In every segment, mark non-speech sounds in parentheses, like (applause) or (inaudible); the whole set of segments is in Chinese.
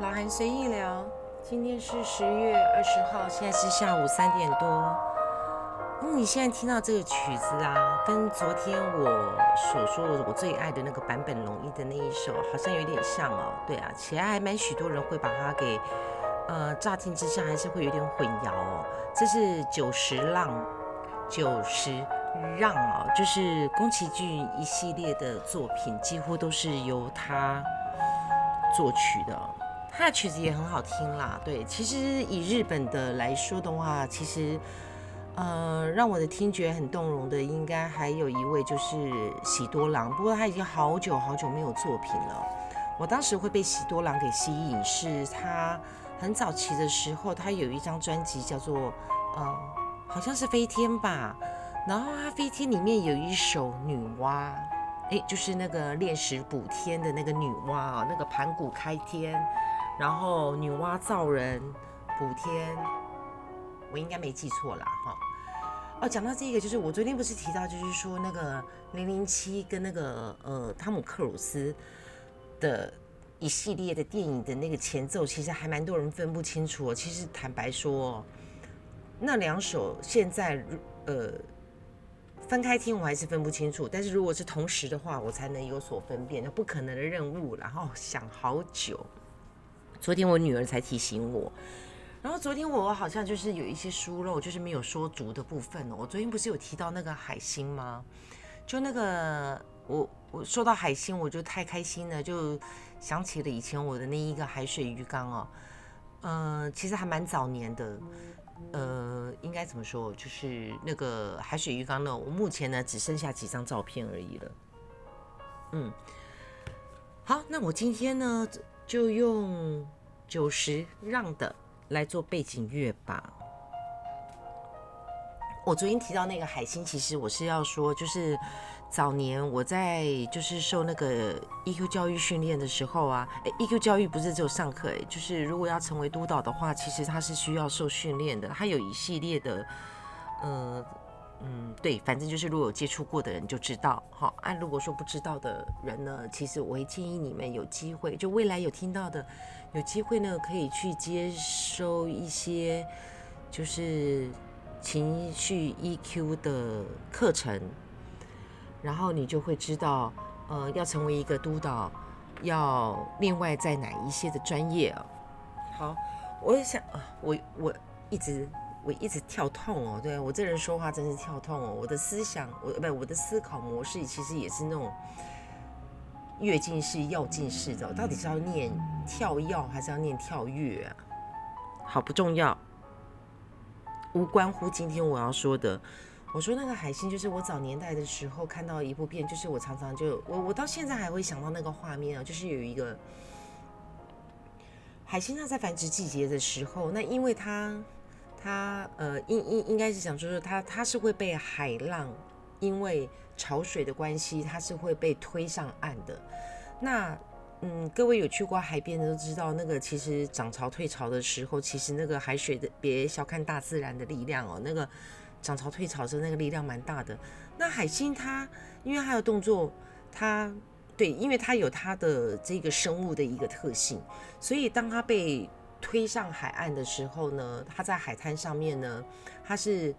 老韩随意聊，今天是十月二十号，现在是下午三点多。嗯，你现在听到这个曲子啊，跟昨天我所说的我最爱的那个坂本龙一的那一首，好像有点像哦。对啊，其实还蛮许多人会把它给，呃，乍听之下还是会有点混淆哦。这是九十浪，九十让哦，就是宫崎骏一系列的作品，几乎都是由他作曲的。他的曲子也很好听啦，对，其实以日本的来说的话，其实，呃，让我的听觉很动容的，应该还有一位就是喜多郎，不过他已经好久好久没有作品了。我当时会被喜多郎给吸引，是他很早期的时候，他有一张专辑叫做，呃，好像是飞天吧，然后他飞天里面有一首女娲，哎，就是那个炼石补天的那个女娲啊，那个盘古开天。然后女娲造人补天，我应该没记错啦，哈。哦，讲到这个，就是我昨天不是提到，就是说那个零零七跟那个呃汤姆克鲁斯的一系列的电影的那个前奏，其实还蛮多人分不清楚。其实坦白说，那两首现在呃分开听我还是分不清楚，但是如果是同时的话，我才能有所分辨。那不可能的任务，然后想好久。昨天我女儿才提醒我，然后昨天我好像就是有一些疏漏，就是没有说足的部分哦。我昨天不是有提到那个海星吗？就那个我我说到海星，我就太开心了，就想起了以前我的那一个海水鱼缸哦。嗯，其实还蛮早年的，呃，应该怎么说？就是那个海水鱼缸呢，我目前呢只剩下几张照片而已了。嗯，好，那我今天呢？就用九十让的来做背景乐吧。我昨天提到那个海星，其实我是要说，就是早年我在就是受那个 EQ 教育训练的时候啊，哎，EQ 教育不是只有上课，哎，就是如果要成为督导的话，其实他是需要受训练的，他有一系列的，呃。嗯，对，反正就是如果有接触过的人就知道，好。啊如果说不知道的人呢，其实我会建议你们有机会，就未来有听到的，有机会呢可以去接收一些就是情绪 EQ 的课程，然后你就会知道，呃，要成为一个督导，要另外在哪一些的专业啊。好，我也想啊，我我一直。我一直跳痛哦，对我这人说话真是跳痛哦。我的思想，我不，我的思考模式其实也是那种跃进式、要进式的。到底是要念跳跃还是要念跳跃啊？好不重要，无关乎今天我要说的。我说那个海星，就是我早年代的时候看到一部片，就是我常常就我我到现在还会想到那个画面啊，就是有一个海星，它在繁殖季节的时候，那因为它。它呃，应应应该是想说说它它是会被海浪，因为潮水的关系，它是会被推上岸的。那嗯，各位有去过海边的都知道，那个其实涨潮退潮的时候，其实那个海水的，别小看大自然的力量哦，那个涨潮退潮的时候那个力量蛮大的。那海星它因为它的动作，它对，因为它有它的这个生物的一个特性，所以当它被推上海岸的时候呢，它在海滩上面呢，它是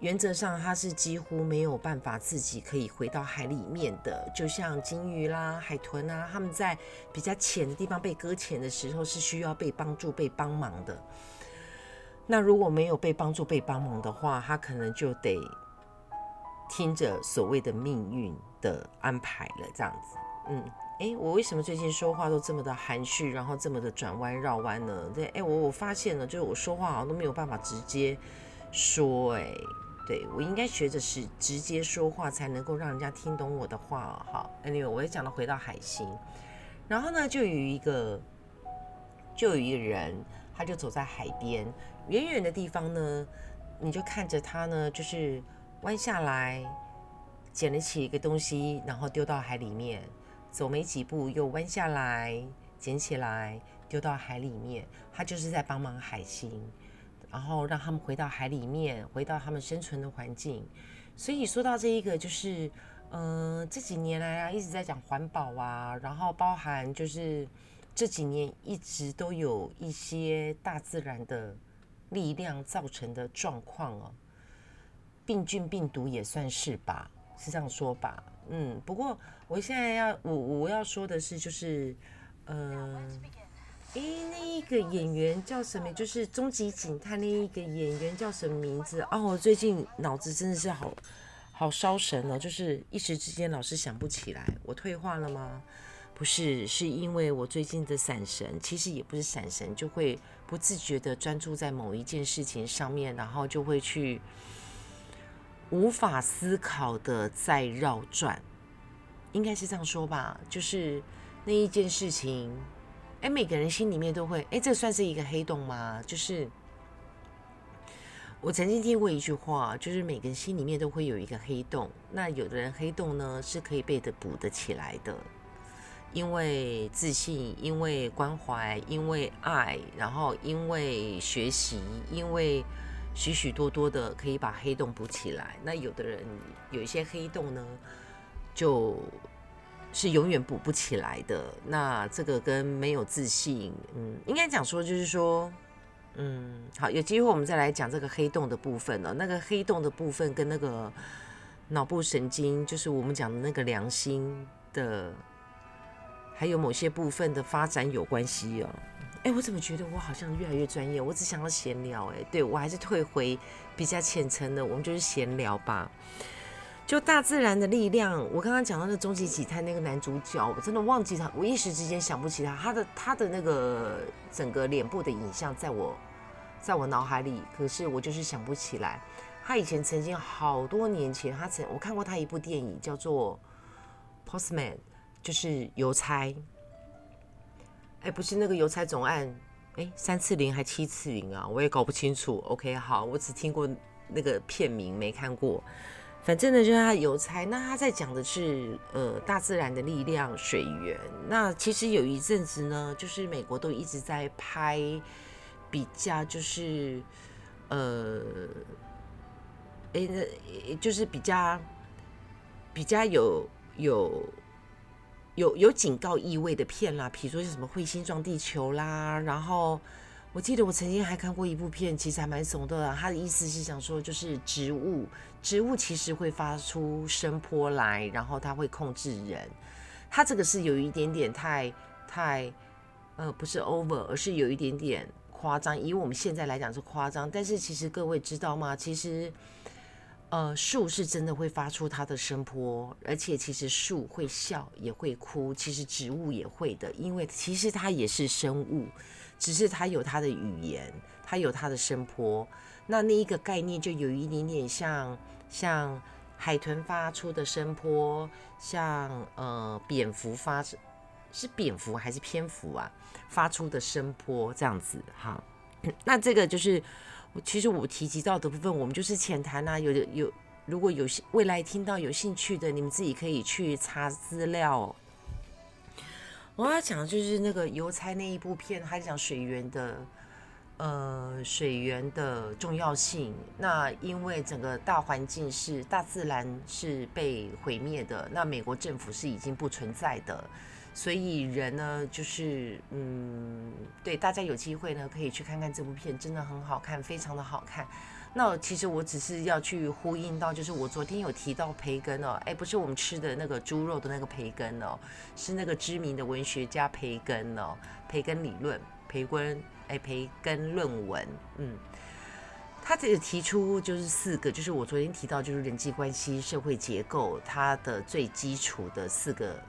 原则上它是几乎没有办法自己可以回到海里面的。就像金鱼啦、海豚啊，他们在比较浅的地方被搁浅的时候，是需要被帮助、被帮忙的。那如果没有被帮助、被帮忙的话，它可能就得听着所谓的命运的安排了，这样子，嗯。哎，我为什么最近说话都这么的含蓄，然后这么的转弯绕弯呢？对，哎，我我发现了，就是我说话好像都没有办法直接说，哎，对我应该学着是直接说话，才能够让人家听懂我的话。好，Anyway，我也讲到回到海星，然后呢，就有一个，就有一个人，他就走在海边，远远的地方呢，你就看着他呢，就是弯下来捡了起一个东西，然后丢到海里面。走没几步，又弯下来捡起来，丢到海里面。他就是在帮忙海星，然后让他们回到海里面，回到他们生存的环境。所以说到这一个，就是嗯，这几年来啊，一直在讲环保啊，然后包含就是这几年一直都有一些大自然的力量造成的状况哦，病菌、病毒也算是吧，是这样说吧？嗯，不过我现在要我我要说的是，就是呃，诶，那一个演员叫什么？就是《终极警探》那一个演员叫什么名字？哦，我最近脑子真的是好好烧神哦，就是一时之间老是想不起来。我退化了吗？不是，是因为我最近的散神，其实也不是散神，就会不自觉的专注在某一件事情上面，然后就会去无法思考的在绕转，应该是这样说吧？就是那一件事情，哎，每个人心里面都会，哎，这算是一个黑洞吗？就是我曾经听过一句话，就是每个人心里面都会有一个黑洞，那有的人黑洞呢是可以被的补得起来的。因为自信，因为关怀，因为爱，然后因为学习，因为许许多多的可以把黑洞补起来。那有的人有一些黑洞呢，就是永远补不起来的。那这个跟没有自信，嗯，应该讲说就是说，嗯，好，有机会我们再来讲这个黑洞的部分了。那个黑洞的部分跟那个脑部神经，就是我们讲的那个良心的。还有某些部分的发展有关系哦。哎，我怎么觉得我好像越来越专业？我只想要闲聊。哎，对我还是退回比较浅层的，我们就是闲聊吧。就大自然的力量，我刚刚讲到那终极几探那个男主角，我真的忘记他，我一时之间想不起他，他的他的那个整个脸部的影像在我在我脑海里，可是我就是想不起来。他以前曾经好多年前，他曾我看过他一部电影叫做《Postman》。就是邮差，哎，不是那个邮差总案，哎，三次零还七次零啊，我也搞不清楚。OK，好，我只听过那个片名，没看过。反正呢，就是他邮差。那他在讲的是呃大自然的力量，水源。那其实有一阵子呢，就是美国都一直在拍比较，就是呃，哎，那就是比较比较有有。有有警告意味的片啦，比如说是什么彗星撞地球啦，然后我记得我曾经还看过一部片，其实还蛮怂的。他的意思是想说，就是植物，植物其实会发出声波来，然后它会控制人。他这个是有一点点太太呃，不是 over，而是有一点点夸张。以我们现在来讲是夸张，但是其实各位知道吗？其实。呃，树是真的会发出它的声波，而且其实树会笑也会哭，其实植物也会的，因为其实它也是生物，只是它有它的语言，它有它的声波。那那一个概念就有一点点像像海豚发出的声波，像呃蝙蝠发是蝙蝠还是蝙蝠啊发出的声波这样子哈。(coughs) 那这个就是。其实我提及到的部分，我们就是浅谈啊。有有，如果有未来听到有兴趣的，你们自己可以去查资料。我要讲的就是那个邮差那一部片，还讲水源的，呃，水源的重要性。那因为整个大环境是大自然是被毁灭的，那美国政府是已经不存在的。所以人呢，就是嗯，对大家有机会呢，可以去看看这部片，真的很好看，非常的好看。那其实我只是要去呼应到，就是我昨天有提到培根哦，哎，不是我们吃的那个猪肉的那个培根哦，是那个知名的文学家培根哦，培根理论，培根，哎，培根论文，嗯，他这个提出就是四个，就是我昨天提到，就是人际关系、社会结构，它的最基础的四个。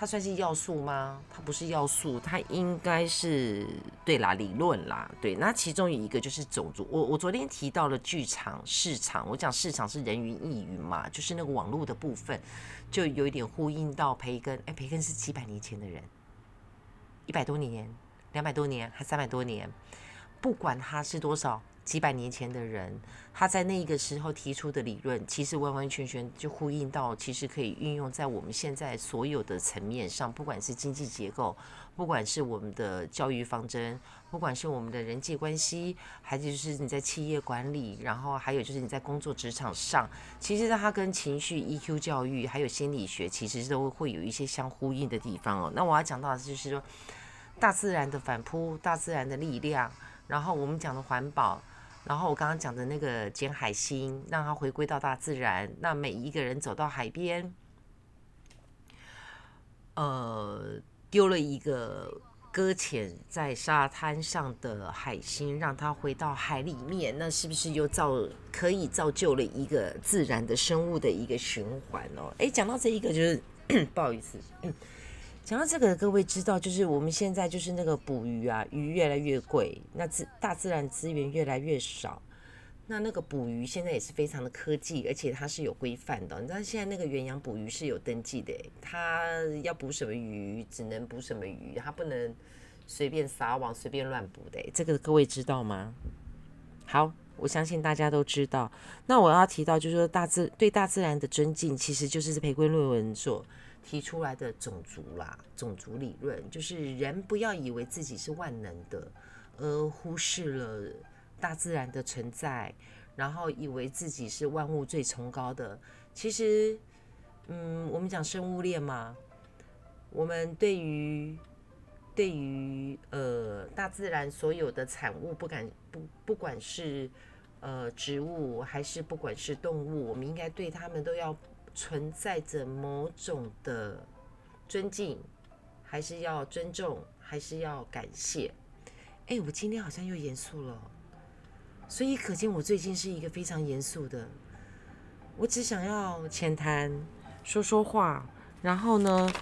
它算是要素吗？它不是要素，它应该是对啦，理论啦，对。那其中有一个就是种族，我我昨天提到了剧场市场，我讲市场是人云亦云嘛，就是那个网络的部分，就有一点呼应到培根。哎，培根是几百年前的人，一百多年、两百多年还三百多年，不管他是多少。几百年前的人，他在那个时候提出的理论，其实完完全全就呼应到，其实可以运用在我们现在所有的层面上，不管是经济结构，不管是我们的教育方针，不管是我们的人际关系，还是就是你在企业管理，然后还有就是你在工作职场上，其实它跟情绪 EQ 教育还有心理学，其实都会有一些相呼应的地方哦。那我要讲到的就是说。大自然的反扑，大自然的力量，然后我们讲的环保，然后我刚刚讲的那个捡海星，让它回归到大自然，那每一个人走到海边，呃，丢了一个搁浅在沙滩上的海星，让它回到海里面，那是不是又造可以造就了一个自然的生物的一个循环哦？诶，讲到这一个，就是 (coughs) 不好意思。讲到这个，各位知道，就是我们现在就是那个捕鱼啊，鱼越来越贵，那自大自然资源越来越少，那那个捕鱼现在也是非常的科技，而且它是有规范的。你知道现在那个远洋捕鱼是有登记的，它要捕什么鱼，只能捕什么鱼，它不能随便撒网、随便乱捕的。这个各位知道吗？好，我相信大家都知道。那我要提到，就是说大自对大自然的尊敬，其实就是培根论文所。提出来的种族啦，种族理论就是人不要以为自己是万能的，而忽视了大自然的存在，然后以为自己是万物最崇高的。其实，嗯，我们讲生物链嘛，我们对于对于呃大自然所有的产物，不敢不不管是呃植物还是不管是动物，我们应该对他们都要。存在着某种的尊敬，还是要尊重，还是要感谢？哎，我今天好像又严肃了，所以可见我最近是一个非常严肃的。我只想要浅谈，说说话，然后呢，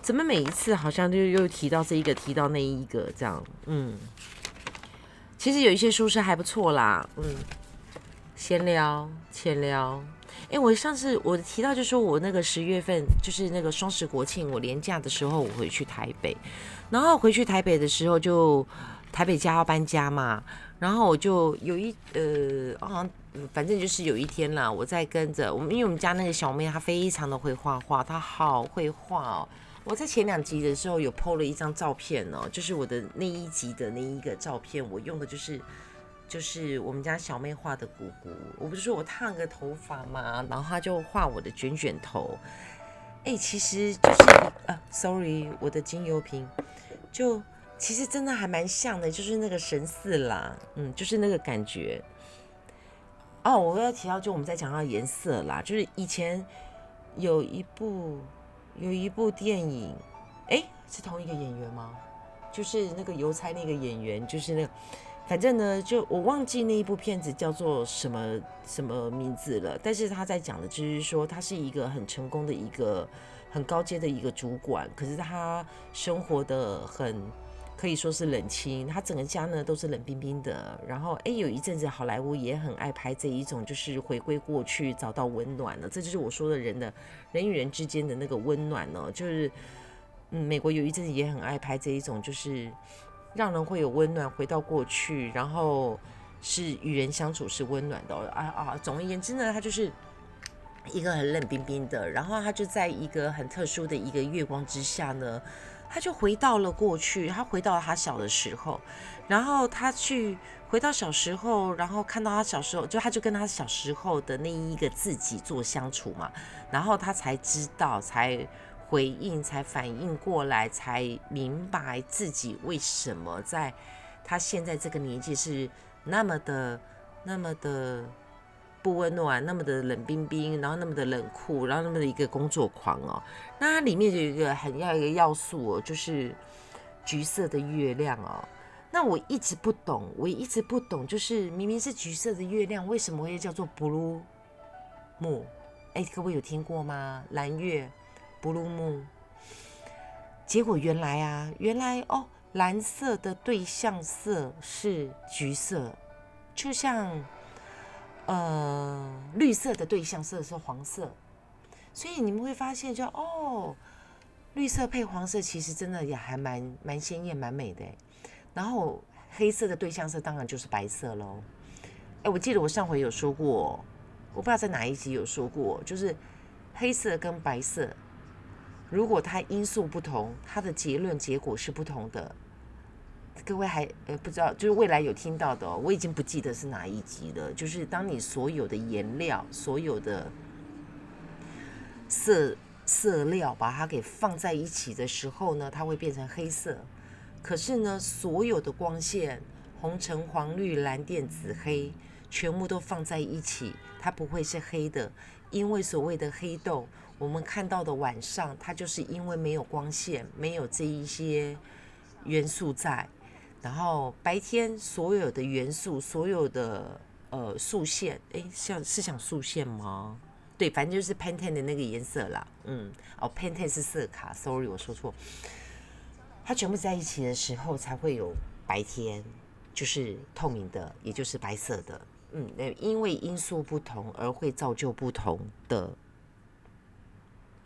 怎么每一次好像就又提到这一个，提到那一个这样？嗯，其实有一些书是还不错啦。嗯，闲聊，浅聊。哎，我上次我提到就说我那个十月份就是那个双十国庆，我年假的时候我回去台北，然后回去台北的时候就台北家要搬家嘛，然后我就有一呃，好像反正就是有一天啦，我在跟着我们，因为我们家那个小妹她非常的会画画，她好会画哦。我在前两集的时候有 PO 了一张照片哦，就是我的那一集的那一个照片，我用的就是。就是我们家小妹画的姑姑，我不是说我烫个头发嘛，然后她就画我的卷卷头。哎，其实就是啊，sorry，我的精油瓶，就其实真的还蛮像的，就是那个神似啦，嗯，就是那个感觉。哦，我要提到，就我们在讲到颜色啦，就是以前有一部有一部电影，哎，是同一个演员吗？就是那个邮差那个演员，就是那个。反正呢，就我忘记那一部片子叫做什么什么名字了。但是他在讲的就是说，他是一个很成功的一个很高阶的一个主管，可是他生活的很可以说是冷清，他整个家呢都是冷冰冰的。然后哎，有一阵子好莱坞也很爱拍这一种，就是回归过去找到温暖了。这就是我说的人的人与人之间的那个温暖呢，就是嗯，美国有一阵子也很爱拍这一种，就是。让人会有温暖，回到过去，然后是与人相处是温暖的啊啊！总而言之呢，他就是一个很冷冰冰的，然后他就在一个很特殊的一个月光之下呢，他就回到了过去，他回到他小的时候，然后他去回到小时候，然后看到他小时候，就他就跟他小时候的那一个自己做相处嘛，然后他才知道才。回应才反应过来，才明白自己为什么在他现在这个年纪是那么的、那么的不温暖，那么的冷冰冰，然后那么的冷酷，然后那么的一个工作狂哦。那它里面就有一个很要一个要素哦，就是橘色的月亮哦。那我一直不懂，我一直不懂，就是明明是橘色的月亮，为什么会叫做 blue moon？哎，各位有听过吗？蓝月。布鲁木，结果原来啊，原来哦，蓝色的对象色是橘色，就像呃绿色的对象色是黄色，所以你们会发现，就哦，绿色配黄色其实真的也还蛮蛮鲜艳、蛮美的。然后黑色的对象色当然就是白色喽。哎，我记得我上回有说过，我不知道在哪一集有说过，就是黑色跟白色。如果它因素不同，它的结论结果是不同的。各位还呃不知道，就是未来有听到的，我已经不记得是哪一集了。就是当你所有的颜料、所有的色色料把它给放在一起的时候呢，它会变成黑色。可是呢，所有的光线，红橙黄绿蓝靛紫黑，全部都放在一起，它不会是黑的，因为所谓的黑洞，我们看到的晚上，它就是因为没有光线，没有这一些元素在，然后白天所有的元素，所有的呃素线，诶，像是想素线吗？对，反正就是 Pantene 的那个颜色啦，嗯，哦，Pantene 是色卡，sorry，我说错。它全部在一起的时候，才会有白天，就是透明的，也就是白色的。嗯，那因为因素不同而会造就不同的。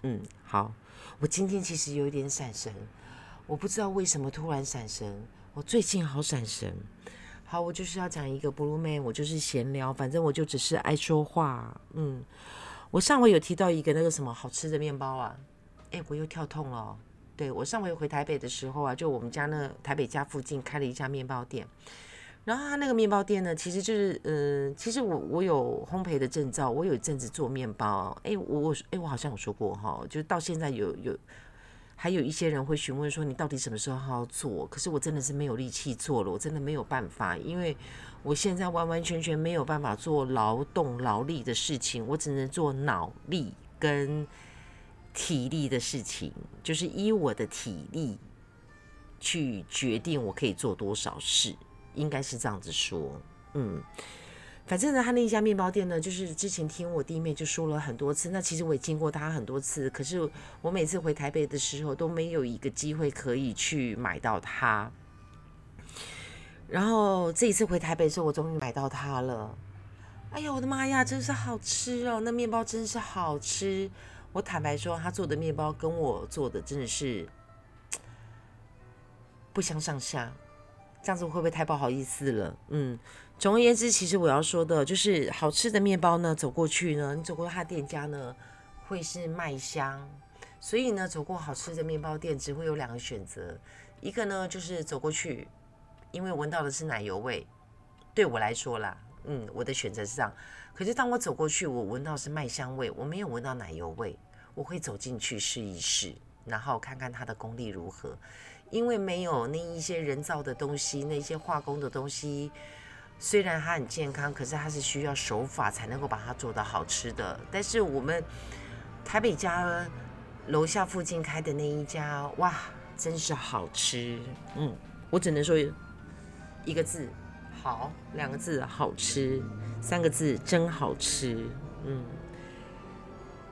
嗯，好，我今天其实有一点闪神，我不知道为什么突然闪神，我最近好闪神。好，我就是要讲一个 Blue Man，我就是闲聊，反正我就只是爱说话。嗯，我上回有提到一个那个什么好吃的面包啊，哎，我又跳痛了。对我上回回台北的时候啊，就我们家那台北家附近开了一家面包店，然后他那个面包店呢，其实就是，嗯，其实我我有烘焙的证照，我有一阵子做面包，哎，我我哎，我好像有说过哈，就是到现在有有，还有一些人会询问说你到底什么时候好好做，可是我真的是没有力气做了，我真的没有办法，因为我现在完完全全没有办法做劳动劳力的事情，我只能做脑力跟。体力的事情，就是依我的体力去决定我可以做多少事，应该是这样子说。嗯，反正呢，他那一家面包店呢，就是之前听我弟妹就说了很多次，那其实我也经过他很多次，可是我每次回台北的时候都没有一个机会可以去买到它。然后这一次回台北的时候，我终于买到它了。哎呀，我的妈呀，真是好吃哦！那面包真是好吃。我坦白说，他做的面包跟我做的真的是 (tsk) 不相上下，这样子会不会太不好意思了？嗯，总而言之，其实我要说的就是，好吃的面包呢，走过去呢，你走过他店家呢，会是麦香，所以呢，走过好吃的面包店，只会有两个选择，一个呢就是走过去，因为闻到的是奶油味，对我来说啦，嗯，我的选择是这样。可是当我走过去，我闻到是麦香味，我没有闻到奶油味。我会走进去试一试，然后看看它的功力如何。因为没有那一些人造的东西，那些化工的东西，虽然它很健康，可是它是需要手法才能够把它做的好吃的。但是我们台北家楼下附近开的那一家，哇，真是好吃。嗯，我只能说一个字。好，两个字好吃，三个字真好吃。嗯，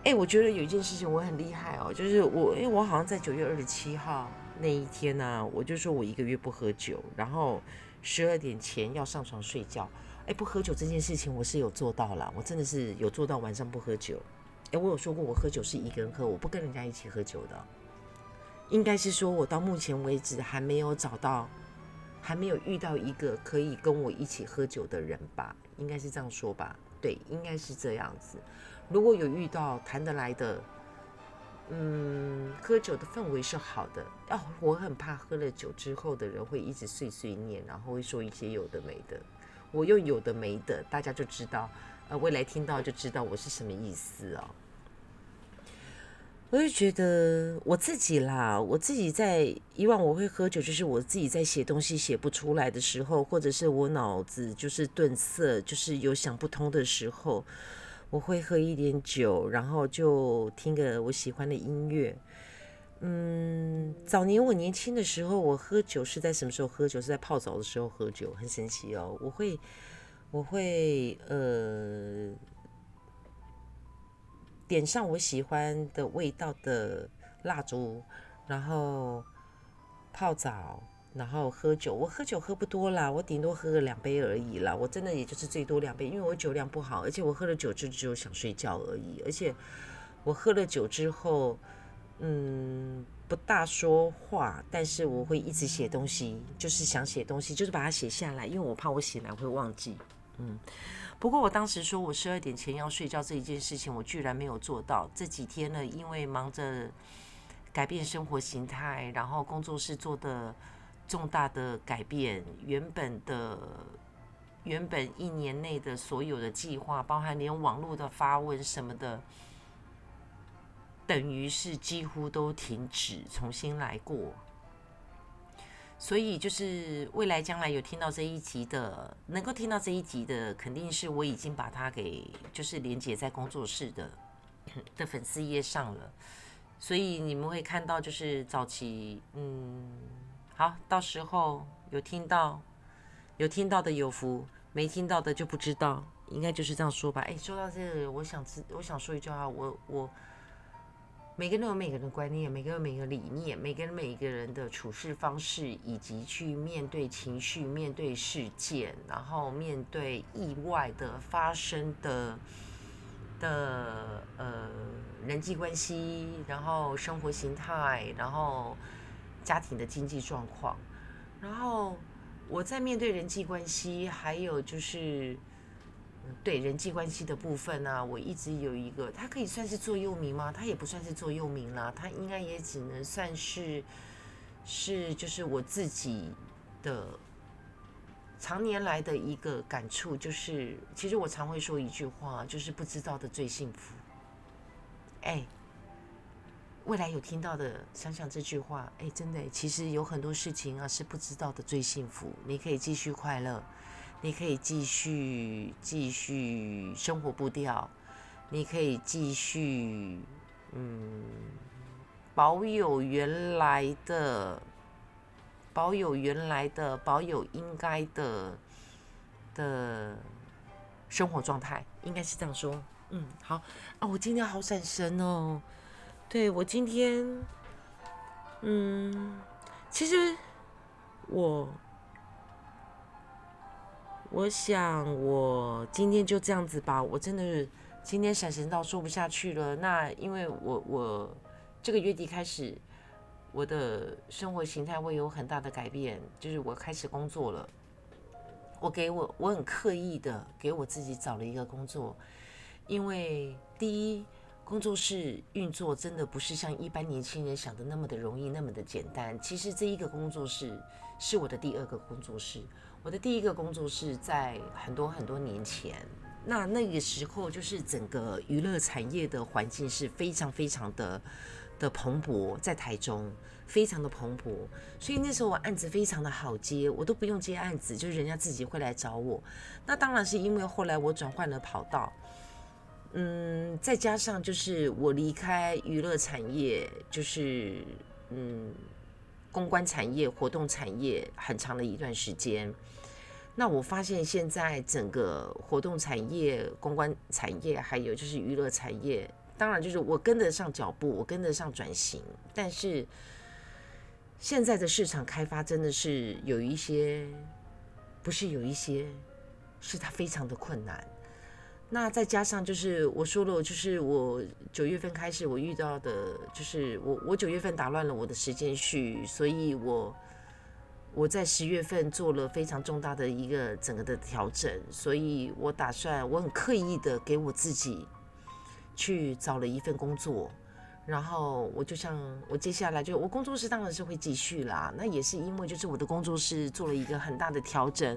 哎，我觉得有一件事情我很厉害哦，就是我，因为我好像在九月二十七号那一天呢，我就说我一个月不喝酒，然后十二点前要上床睡觉。哎，不喝酒这件事情我是有做到了，我真的是有做到晚上不喝酒。哎，我有说过我喝酒是一个人喝，我不跟人家一起喝酒的。应该是说我到目前为止还没有找到。还没有遇到一个可以跟我一起喝酒的人吧，应该是这样说吧？对，应该是这样子。如果有遇到谈得来的，嗯，喝酒的氛围是好的。哦，我很怕喝了酒之后的人会一直碎碎念，然后会说一些有的没的。我用有的没的，大家就知道，呃，未来听到就知道我是什么意思哦。我就觉得我自己啦，我自己在以往我会喝酒，就是我自己在写东西写不出来的时候，或者是我脑子就是顿塞，就是有想不通的时候，我会喝一点酒，然后就听个我喜欢的音乐。嗯，早年我年轻的时候，我喝酒是在什么时候喝酒？是在泡澡的时候喝酒，很神奇哦。我会，我会，呃。点上我喜欢的味道的蜡烛，然后泡澡，然后喝酒。我喝酒喝不多啦，我顶多喝个两杯而已啦。我真的也就是最多两杯，因为我酒量不好，而且我喝了酒就只有想睡觉而已。而且我喝了酒之后，嗯，不大说话，但是我会一直写东西，就是想写东西，就是把它写下来，因为我怕我写来会忘记，嗯。不过我当时说我十二点前要睡觉这一件事情，我居然没有做到。这几天呢，因为忙着改变生活形态，然后工作室做的重大的改变，原本的原本一年内的所有的计划，包含连网络的发文什么的，等于是几乎都停止，重新来过。所以就是未来将来有听到这一集的，能够听到这一集的，肯定是我已经把它给就是连接在工作室的的粉丝页上了。所以你们会看到，就是早期，嗯，好，到时候有听到，有听到的有福，没听到的就不知道，应该就是这样说吧。哎，说到这个，我想知，我想说一句话，我我。每个人有每个人的观念，每个人每个理念，每个人每一个人的处事方式，以及去面对情绪、面对事件，然后面对意外的发生的的呃人际关系，然后生活形态，然后家庭的经济状况，然后我在面对人际关系，还有就是。对人际关系的部分呢，我一直有一个，他可以算是座右铭吗？他也不算是座右铭啦，他应该也只能算是是就是我自己的常年来的一个感触，就是其实我常会说一句话，就是不知道的最幸福。哎，未来有听到的，想想这句话，哎，真的，其实有很多事情啊是不知道的最幸福，你可以继续快乐。你可以继续继续生活步调，你可以继续嗯保有原来的保有原来的保有应该的的生活状态，应该是这样说。嗯，好啊，我今天好闪神哦。对我今天嗯，其实我。我想，我今天就这样子吧。我真的是今天闪神到说不下去了。那因为我我这个月底开始，我的生活形态会有很大的改变，就是我开始工作了。我给我我很刻意的给我自己找了一个工作，因为第一，工作室运作真的不是像一般年轻人想的那么的容易，那么的简单。其实这一个工作室是我的第二个工作室。我的第一个工作室在很多很多年前，那那个时候就是整个娱乐产业的环境是非常非常的的蓬勃，在台中非常的蓬勃，所以那时候我案子非常的好接，我都不用接案子，就是人家自己会来找我。那当然是因为后来我转换了跑道，嗯，再加上就是我离开娱乐产业，就是嗯。公关产业、活动产业很长的一段时间，那我发现现在整个活动产业、公关产业，还有就是娱乐产业，当然就是我跟得上脚步，我跟得上转型，但是现在的市场开发真的是有一些，不是有一些，是它非常的困难。那再加上就是我说了，就是我九月份开始我遇到的，就是我我九月份打乱了我的时间序，所以我我在十月份做了非常重大的一个整个的调整，所以我打算我很刻意的给我自己去找了一份工作，然后我就像我接下来就我工作室当然是会继续啦，那也是因为就是我的工作室做了一个很大的调整，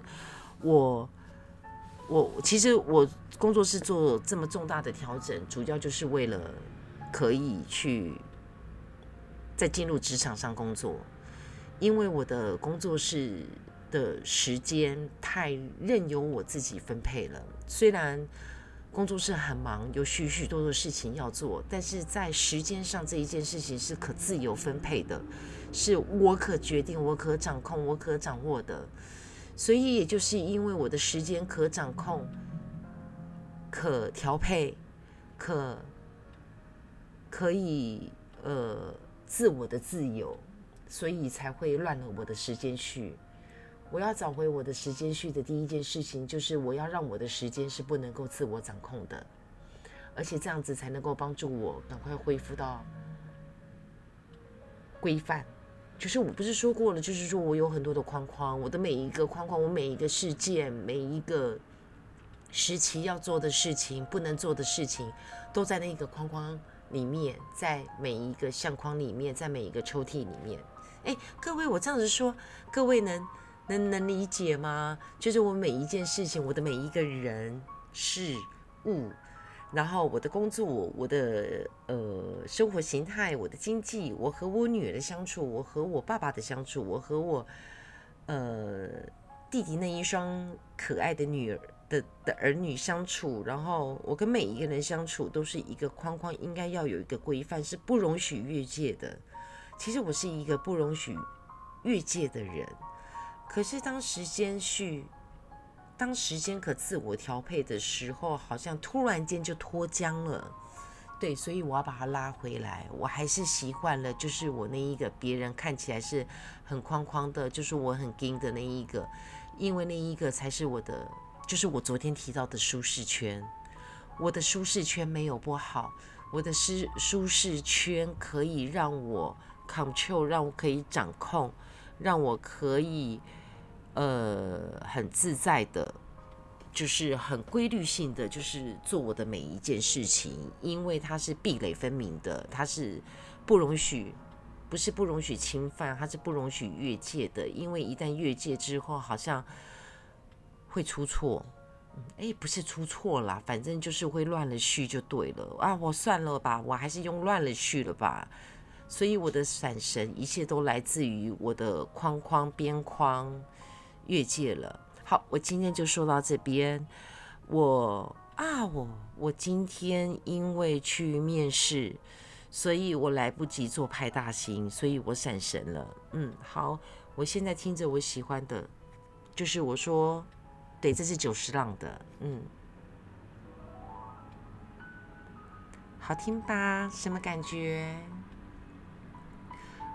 我。我其实我工作室做这么重大的调整，主要就是为了可以去在进入职场上工作，因为我的工作室的时间太任由我自己分配了。虽然工作室很忙，有许许多多事情要做，但是在时间上这一件事情是可自由分配的，是我可决定、我可掌控、我可掌握的。所以，也就是因为我的时间可掌控、可调配、可可以呃自我的自由，所以才会乱了我的时间序。我要找回我的时间序的第一件事情，就是我要让我的时间是不能够自我掌控的，而且这样子才能够帮助我赶快恢复到规范。就是我不是说过了，就是说我有很多的框框，我的每一个框框，我每一个事件，每一个时期要做的事情，不能做的事情，都在那个框框里面，在每一个相框里面，在每一个抽屉里面。哎，各位，我这样子说，各位能能能理解吗？就是我每一件事情，我的每一个人事物，然后我的工作，我的呃生活形态，我的经济，我和我女儿的相处，我和我爸爸的相处，我和我呃弟弟那一双可爱的女儿的的儿女相处，然后我跟每一个人相处都是一个框框，应该要有一个规范，是不容许越界的。其实我是一个不容许越界的人，可是当时间去。当时间可自我调配的时候，好像突然间就脱缰了，对，所以我要把它拉回来。我还是习惯了，就是我那一个别人看起来是很框框的，就是我很硬的那一个，因为那一个才是我的，就是我昨天提到的舒适圈。我的舒适圈没有不好，我的舒舒适圈可以让我 control，让我可以掌控，让我可以。呃，很自在的，就是很规律性的，就是做我的每一件事情，因为它是壁垒分明的，它是不容许，不是不容许侵犯，它是不容许越界的，因为一旦越界之后，好像会出错，哎，不是出错啦，反正就是会乱了序就对了。啊，我算了吧，我还是用乱了序了吧，所以我的闪神，一切都来自于我的框框边框。越界了。好，我今天就说到这边。我啊，我我今天因为去面试，所以我来不及做派大星，所以我闪神了。嗯，好，我现在听着我喜欢的，就是我说，对，这是九十浪的，嗯，好听吧？什么感觉？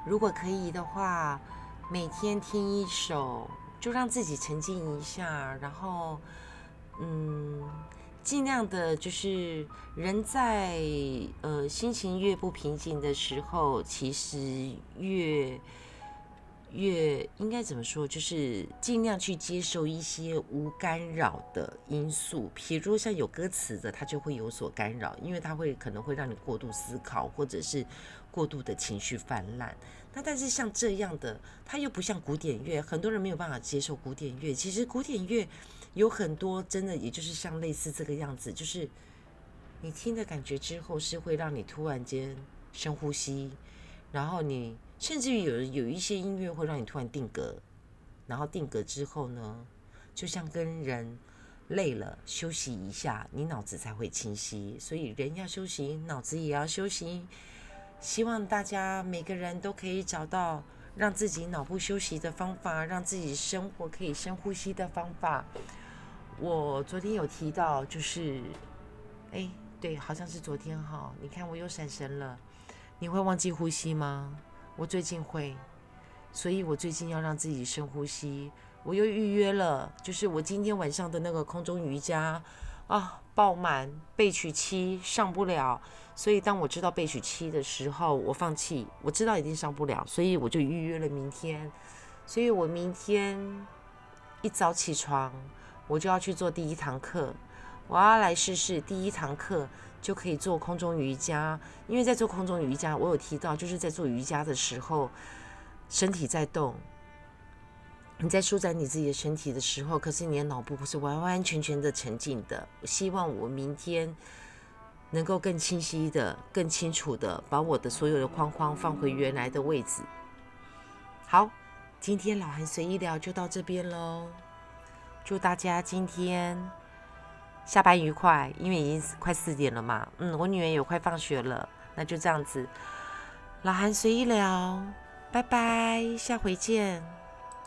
如果可以的话，每天听一首。就让自己沉浸一下，然后，嗯，尽量的，就是人在呃心情越不平静的时候，其实越越应该怎么说？就是尽量去接受一些无干扰的因素，比如像有歌词的，它就会有所干扰，因为它会可能会让你过度思考，或者是过度的情绪泛滥。那但是像这样的，它又不像古典乐，很多人没有办法接受古典乐。其实古典乐有很多真的，也就是像类似这个样子，就是你听的感觉之后，是会让你突然间深呼吸，然后你甚至于有有一些音乐会让你突然定格，然后定格之后呢，就像跟人累了休息一下，你脑子才会清晰。所以人要休息，脑子也要休息。希望大家每个人都可以找到让自己脑部休息的方法，让自己生活可以深呼吸的方法。我昨天有提到，就是，哎，对，好像是昨天哈。你看我又闪神了。你会忘记呼吸吗？我最近会，所以我最近要让自己深呼吸。我又预约了，就是我今天晚上的那个空中瑜伽啊，爆满，备取期上不了。所以，当我知道备取期的时候，我放弃。我知道一定上不了，所以我就预约了明天。所以我明天一早起床，我就要去做第一堂课。我要来试试第一堂课就可以做空中瑜伽。因为在做空中瑜伽，我有提到，就是在做瑜伽的时候，身体在动，你在舒展你自己的身体的时候，可是你的脑部不是完完全全的沉静的。我希望我明天。能够更清晰的、更清楚的把我的所有的框框放回原来的位置。好，今天老韩随意聊就到这边喽。祝大家今天下班愉快，因为已经快四点了嘛。嗯，我女儿也快放学了，那就这样子。老韩随意聊，拜拜，下回见。